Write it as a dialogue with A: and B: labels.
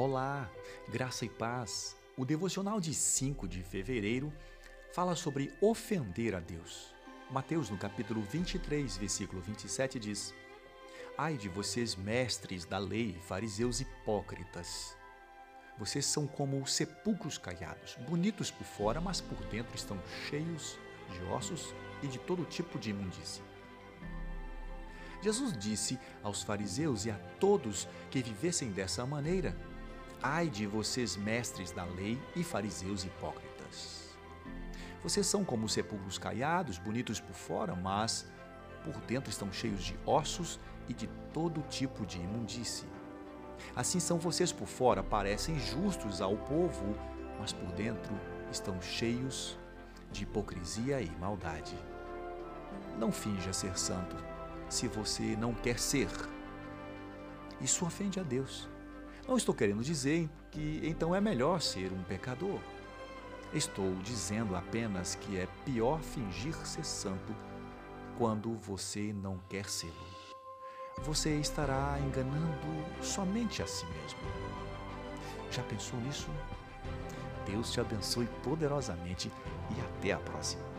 A: Olá, graça e paz. O devocional de 5 de fevereiro fala sobre ofender a Deus. Mateus, no capítulo 23, versículo 27, diz: Ai de vocês, mestres da lei, fariseus hipócritas. Vocês são como sepulcros caiados, bonitos por fora, mas por dentro estão cheios de ossos e de todo tipo de imundície. Jesus disse aos fariseus e a todos que vivessem dessa maneira Ai de vocês, mestres da lei e fariseus hipócritas. Vocês são como sepulcros caiados, bonitos por fora, mas por dentro estão cheios de ossos e de todo tipo de imundície. Assim são vocês por fora, parecem justos ao povo, mas por dentro estão cheios de hipocrisia e maldade. Não finja ser santo se você não quer ser. Isso ofende a Deus. Não estou querendo dizer que então é melhor ser um pecador. Estou dizendo apenas que é pior fingir ser santo quando você não quer ser. Você estará enganando somente a si mesmo. Já pensou nisso? Deus te abençoe poderosamente e até a próxima.